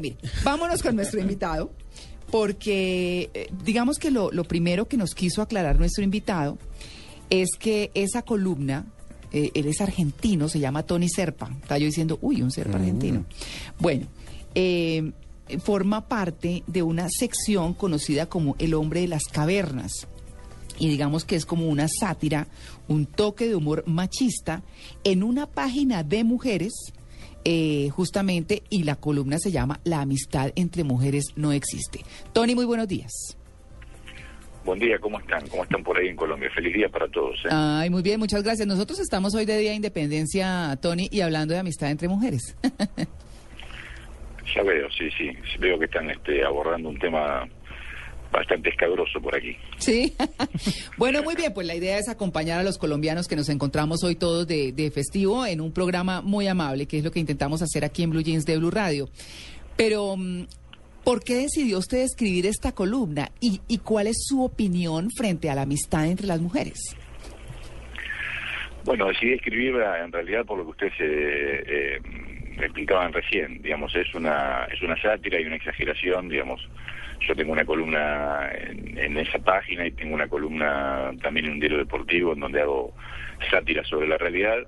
Mire, vámonos con nuestro invitado, porque eh, digamos que lo, lo primero que nos quiso aclarar nuestro invitado es que esa columna, eh, él es argentino, se llama Tony Serpa. Está yo diciendo, uy, un Serpa argentino. Bueno, eh, forma parte de una sección conocida como El hombre de las cavernas. Y digamos que es como una sátira, un toque de humor machista en una página de mujeres eh, justamente, y la columna se llama La amistad entre mujeres no existe. Tony, muy buenos días. Buen día, ¿cómo están? ¿Cómo están por ahí en Colombia? Feliz día para todos. ¿eh? Ay, muy bien, muchas gracias. Nosotros estamos hoy de Día de Independencia, Tony, y hablando de amistad entre mujeres. ya veo, sí, sí, veo que están este, abordando un tema bastante escabroso por aquí. Sí. bueno, muy bien, pues la idea es acompañar a los colombianos que nos encontramos hoy todos de, de, festivo en un programa muy amable, que es lo que intentamos hacer aquí en Blue Jeans de Blue Radio. Pero, mm, ¿por qué decidió usted escribir esta columna y, y cuál es su opinión frente a la amistad entre las mujeres? Bueno, decidí escribirla en realidad por lo que ustedes eh, eh, explicaban recién, digamos, es una, es una sátira y una exageración, digamos, yo tengo una columna en, en, esa página y tengo una columna también en un diario deportivo en donde hago sátira sobre la realidad,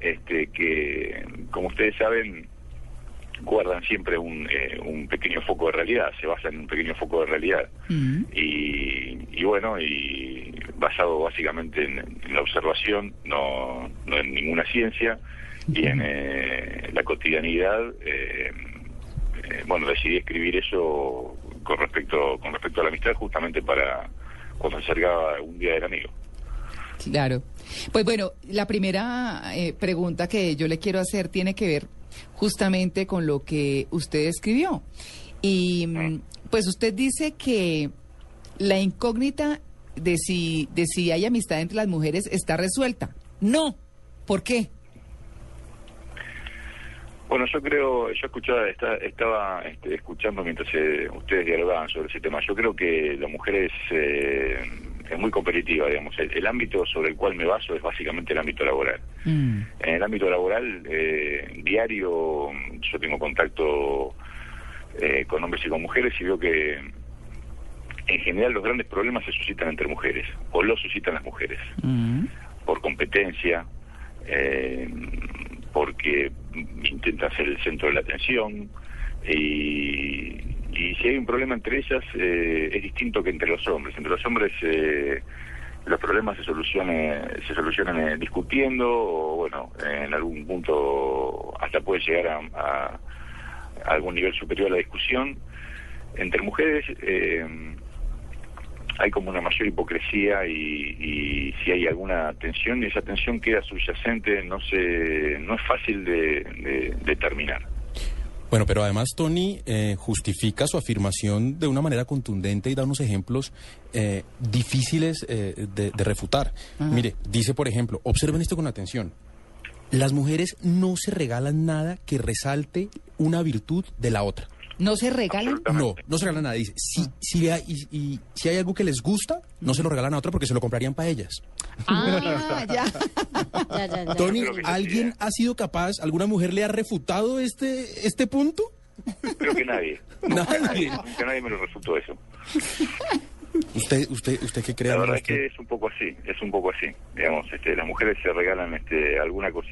este que, como ustedes saben, guardan siempre un, eh, un pequeño foco de realidad, se basan en un pequeño foco de realidad. Uh -huh. y, y, bueno, y basado básicamente en, en la observación, no, no, en ninguna ciencia, uh -huh. y en eh, la cotidianidad, eh, bueno, decidí escribir eso con respecto con respecto a la amistad justamente para cuando se acercaba un día del amigo. Claro. Pues bueno, la primera eh, pregunta que yo le quiero hacer tiene que ver justamente con lo que usted escribió. Y mm. pues usted dice que la incógnita de si, de si hay amistad entre las mujeres está resuelta. No. ¿Por qué? Bueno, yo creo, yo escuchaba, estaba, estaba este, escuchando mientras eh, ustedes dialogaban sobre ese tema. Yo creo que la mujer es, eh, es muy competitiva, digamos. El, el, ámbito sobre el cual me baso es básicamente el ámbito laboral. Mm. En el ámbito laboral, eh, diario, yo tengo contacto eh, con hombres y con mujeres y veo que en general los grandes problemas se suscitan entre mujeres, o los suscitan las mujeres, mm. por competencia, eh, porque intenta ser el centro de la atención y, y si hay un problema entre ellas eh, es distinto que entre los hombres. Entre los hombres eh, los problemas se solucionan se solucionan eh, discutiendo o bueno en algún punto hasta puede llegar a, a, a algún nivel superior a la discusión. Entre mujeres hay como una mayor hipocresía y, y, si hay alguna tensión y esa tensión queda subyacente no se no es fácil de, de, de terminar bueno, pero además Tony eh, justifica su afirmación de una manera contundente y da unos ejemplos eh, difíciles eh, de, de, refutar. Ajá. Mire, dice por ejemplo, observen esto con atención. Las mujeres no se regalan nada que resalte una virtud de la otra. ¿No se regalan? No, no se regalan nada. Dice, si, ah. si, hay, y, y, si hay algo que les gusta, no se lo regalan a otra porque se lo comprarían para ellas. Ah, ya. ya, ya, ya. Tony, ¿alguien ha sido capaz, alguna mujer le ha refutado este, este punto? Creo que nadie. nadie. nadie. Que nadie me lo refutó eso. ¿Usted, usted, usted qué cree? La verdad es que es un poco así, es un poco así. Digamos, este, las mujeres se regalan este, alguna cosa,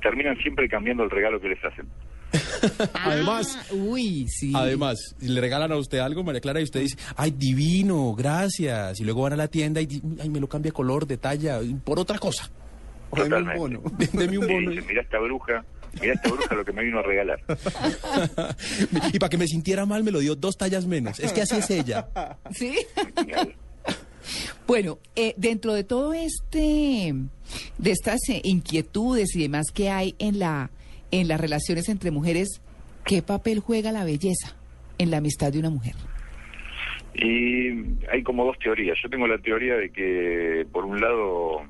terminan siempre cambiando el regalo que les hacen. además, ah, uy, sí. además, le regalan a usted algo, María Clara, y usted dice, ay, divino, gracias. Y luego van a la tienda y ay, me lo cambia color, de talla, por otra cosa. Deme un bono. Deme un bono. Sí, mira esta bruja. Mira esta bruja lo que me vino a regalar. y para que me sintiera mal me lo dio dos tallas menos. Es que así es ella. ¿Sí? Bueno, eh, dentro de todo este, de estas eh, inquietudes y demás que hay en la, en las relaciones entre mujeres, ¿qué papel juega la belleza en la amistad de una mujer? Y hay como dos teorías. Yo tengo la teoría de que, por un lado,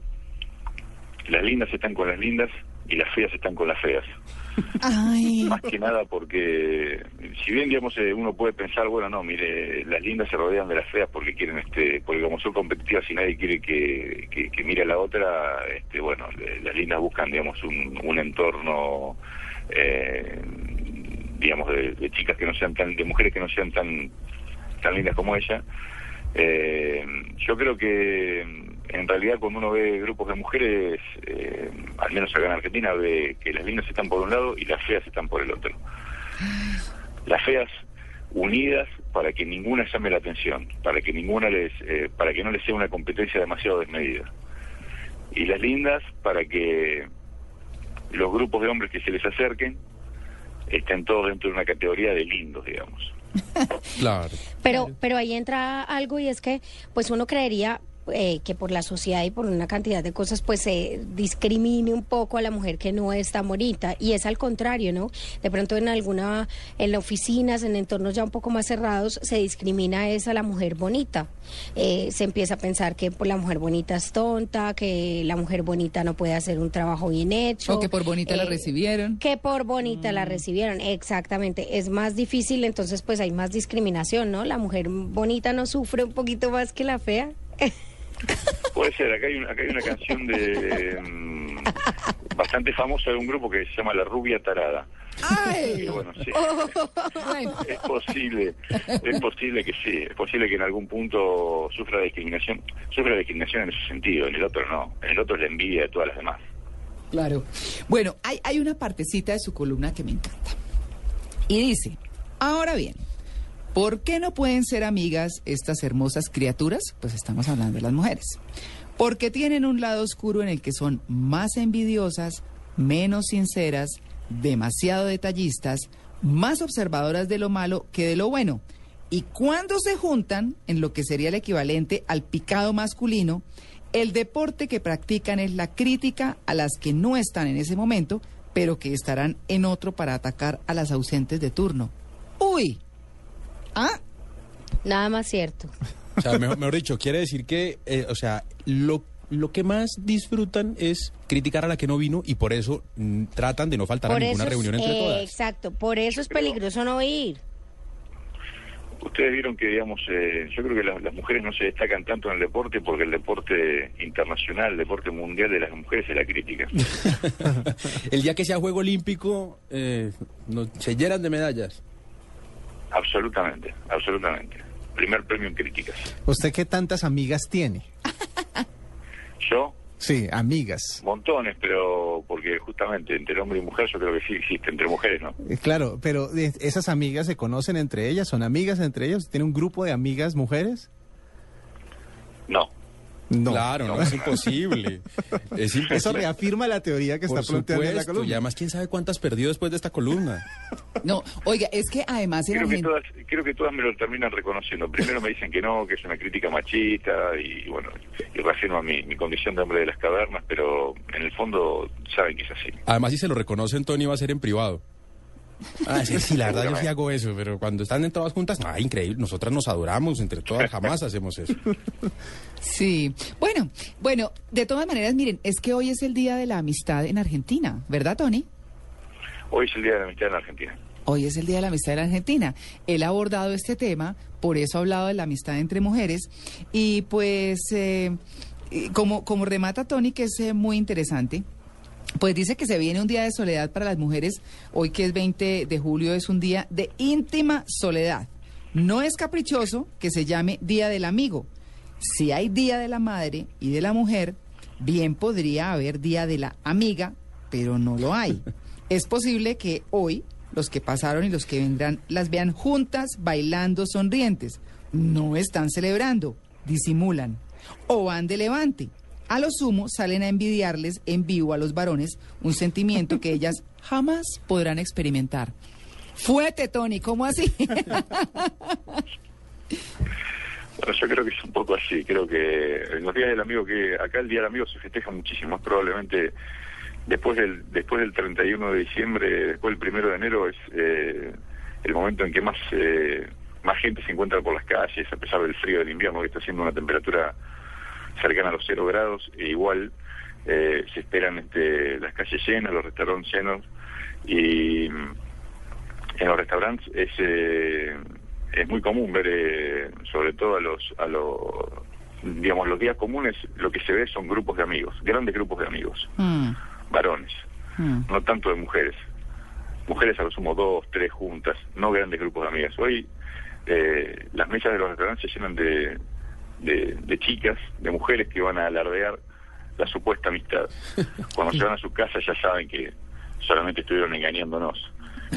las lindas están con las lindas y las feas están con las feas. Ay. Más que nada porque, si bien, digamos, eh, uno puede pensar, bueno, no, mire, las lindas se rodean de las feas porque quieren, este, porque como son competitivas y nadie quiere que, que, que mire a la otra, este, bueno, las lindas buscan, digamos, un, un entorno eh, digamos, de, chicas que no sean tan, de mujeres que no sean tan, tan lindas como ella. Eh, yo creo que en realidad cuando uno ve grupos de mujeres, eh, al menos acá en Argentina, ve que las lindas están por un lado y las feas están por el otro. Las feas unidas para que ninguna llame la atención, para que ninguna les, eh, para que no les sea una competencia demasiado desmedida. Y las lindas para que los grupos de hombres que se les acerquen estén todos dentro de una categoría de lindos, digamos. claro. Pero, pero ahí entra algo y es que, pues uno creería, eh, que por la sociedad y por una cantidad de cosas pues se discrimine un poco a la mujer que no es tan bonita y es al contrario, ¿no? De pronto en alguna, en oficinas, en entornos ya un poco más cerrados, se discrimina es a la mujer bonita. Eh, se empieza a pensar que por la mujer bonita es tonta, que la mujer bonita no puede hacer un trabajo bien hecho. O que por bonita la eh, recibieron. Que por bonita la mm. recibieron, exactamente. Es más difícil, entonces pues hay más discriminación, ¿no? La mujer bonita no sufre un poquito más que la fea. Puede ser, acá hay, una, acá hay una canción de mm, bastante famosa de un grupo que se llama La Rubia Tarada. Ay. bueno, sí. Es posible, es posible que sí, es posible que en algún punto sufra discriminación, sufra discriminación en ese sentido, en el otro no, en el otro es la envidia de todas las demás. Claro. Bueno, hay, hay una partecita de su columna que me encanta. Y dice, ahora bien, ¿Por qué no pueden ser amigas estas hermosas criaturas? Pues estamos hablando de las mujeres. Porque tienen un lado oscuro en el que son más envidiosas, menos sinceras, demasiado detallistas, más observadoras de lo malo que de lo bueno. Y cuando se juntan, en lo que sería el equivalente al picado masculino, el deporte que practican es la crítica a las que no están en ese momento, pero que estarán en otro para atacar a las ausentes de turno. ¡Uy! ¿Ah? Nada más cierto. O sea, mejor, dicho, quiere decir que, eh, o sea, lo, lo que más disfrutan es criticar a la que no vino y por eso mm, tratan de no faltar a ninguna reunión entre todas. Exacto, por eso es peligroso no ir. Ustedes vieron que, digamos, eh, yo creo que las, mujeres no se destacan tanto en el deporte porque el deporte internacional, el deporte mundial de las mujeres es la crítica. el día que sea Juego Olímpico, eh, se llenan de medallas. Absolutamente, absolutamente. Primer premio en críticas. ¿Usted qué tantas amigas tiene? ¿Yo? Sí, amigas. Montones, pero porque justamente entre hombre y mujer yo creo que sí existe, entre mujeres no. Eh, claro, pero eh, esas amigas se conocen entre ellas, son amigas entre ellas, ¿tiene un grupo de amigas mujeres? No. Claro, no, es imposible. es imposible. Eso reafirma la teoría que está planteando en la columna. Y además, quién sabe cuántas perdió después de esta columna. No, oiga, es que además creo, que todas, creo que todas me lo terminan reconociendo. Primero me dicen que no, que es una crítica machista y bueno, y reafirma mi, mi condición de hombre de las cavernas, pero en el fondo saben que es así. Además, si se lo reconocen, Tony va a ser en privado. Ah, sí, sí, la verdad yo sí hago eso, pero cuando están en todas juntas, no, increíble, nosotras nos adoramos, entre todas jamás hacemos eso. Sí, bueno, bueno, de todas maneras, miren, es que hoy es el Día de la Amistad en Argentina, ¿verdad, Tony? Hoy es el Día de la Amistad en Argentina. Hoy es el Día de la Amistad en Argentina. Él ha abordado este tema, por eso ha hablado de la amistad entre mujeres, y pues, eh, como, como remata Tony, que es eh, muy interesante, pues dice que se viene un día de soledad para las mujeres. Hoy que es 20 de julio es un día de íntima soledad. No es caprichoso que se llame Día del Amigo. Si hay Día de la Madre y de la Mujer, bien podría haber Día de la Amiga, pero no lo hay. Es posible que hoy los que pasaron y los que vendrán las vean juntas, bailando, sonrientes. No están celebrando, disimulan. O van de levante a lo sumo salen a envidiarles en vivo a los varones un sentimiento que ellas jamás podrán experimentar. Fuete, Tony, ¿cómo así? bueno, yo creo que es un poco así. Creo que en los días del amigo, que acá el Día del Amigo se festeja muchísimo. Probablemente después del después del 31 de diciembre, después del 1 de enero, es eh, el momento en que más, eh, más gente se encuentra por las calles, a pesar del frío del invierno, que está haciendo una temperatura cercana a los cero grados, e igual eh, se esperan este, las calles llenas, los restaurantes llenos, y mm, en los restaurantes es, eh, es muy común ver, eh, sobre todo a los, a los, digamos, los días comunes, lo que se ve son grupos de amigos, grandes grupos de amigos, mm. varones, mm. no tanto de mujeres. mujeres a lo sumo dos, tres juntas, no grandes grupos de amigas. Hoy eh, las mesas de los restaurantes se llenan de, de, chicas, de mujeres que van a alardear la supuesta amistad. Cuando se van a su casa ya saben que solamente estuvieron engañándonos,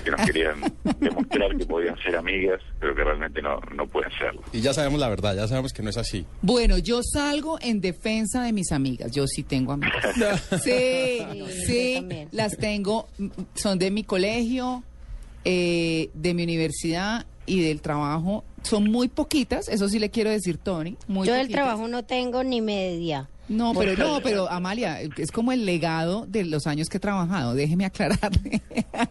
que nos querían demostrar que podían ser amigas, pero que realmente no, no pueden serlo. Y ya sabemos la verdad, ya sabemos que no es así. Bueno, yo salgo en defensa de mis amigas, yo sí tengo amigas. sí, sí, las tengo, son de mi colegio, eh, de mi universidad y del trabajo son muy poquitas, eso sí le quiero decir, Tony. Muy Yo del trabajo no tengo ni media. No, pero no, pero Amalia, es como el legado de los años que he trabajado, déjeme aclararle.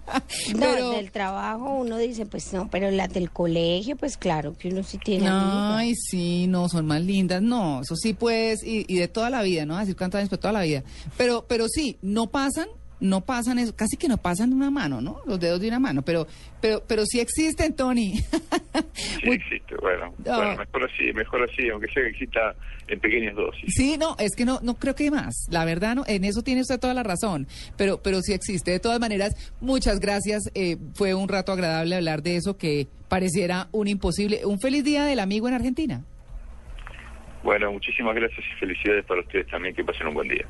no, del trabajo uno dice, pues no, pero las del colegio, pues claro, que uno sí tiene. Ay, sí, no, son más lindas, no, eso sí pues, y, y de toda la vida, ¿no? Decir cuántos años, pero toda la vida. Pero, pero sí, no pasan no pasan eso, casi que no pasan de una mano, ¿no? Los dedos de una mano, pero pero pero sí existen, Tony. sí existe, bueno, bueno, mejor así, mejor así, aunque sea que exista en pequeñas dosis. Sí, no, es que no no creo que hay más. La verdad, no, en eso tiene usted toda la razón, pero pero sí existe. De todas maneras, muchas gracias. Eh, fue un rato agradable hablar de eso que pareciera un imposible. Un feliz día del amigo en Argentina. Bueno, muchísimas gracias y felicidades para ustedes también. Que pasen un buen día.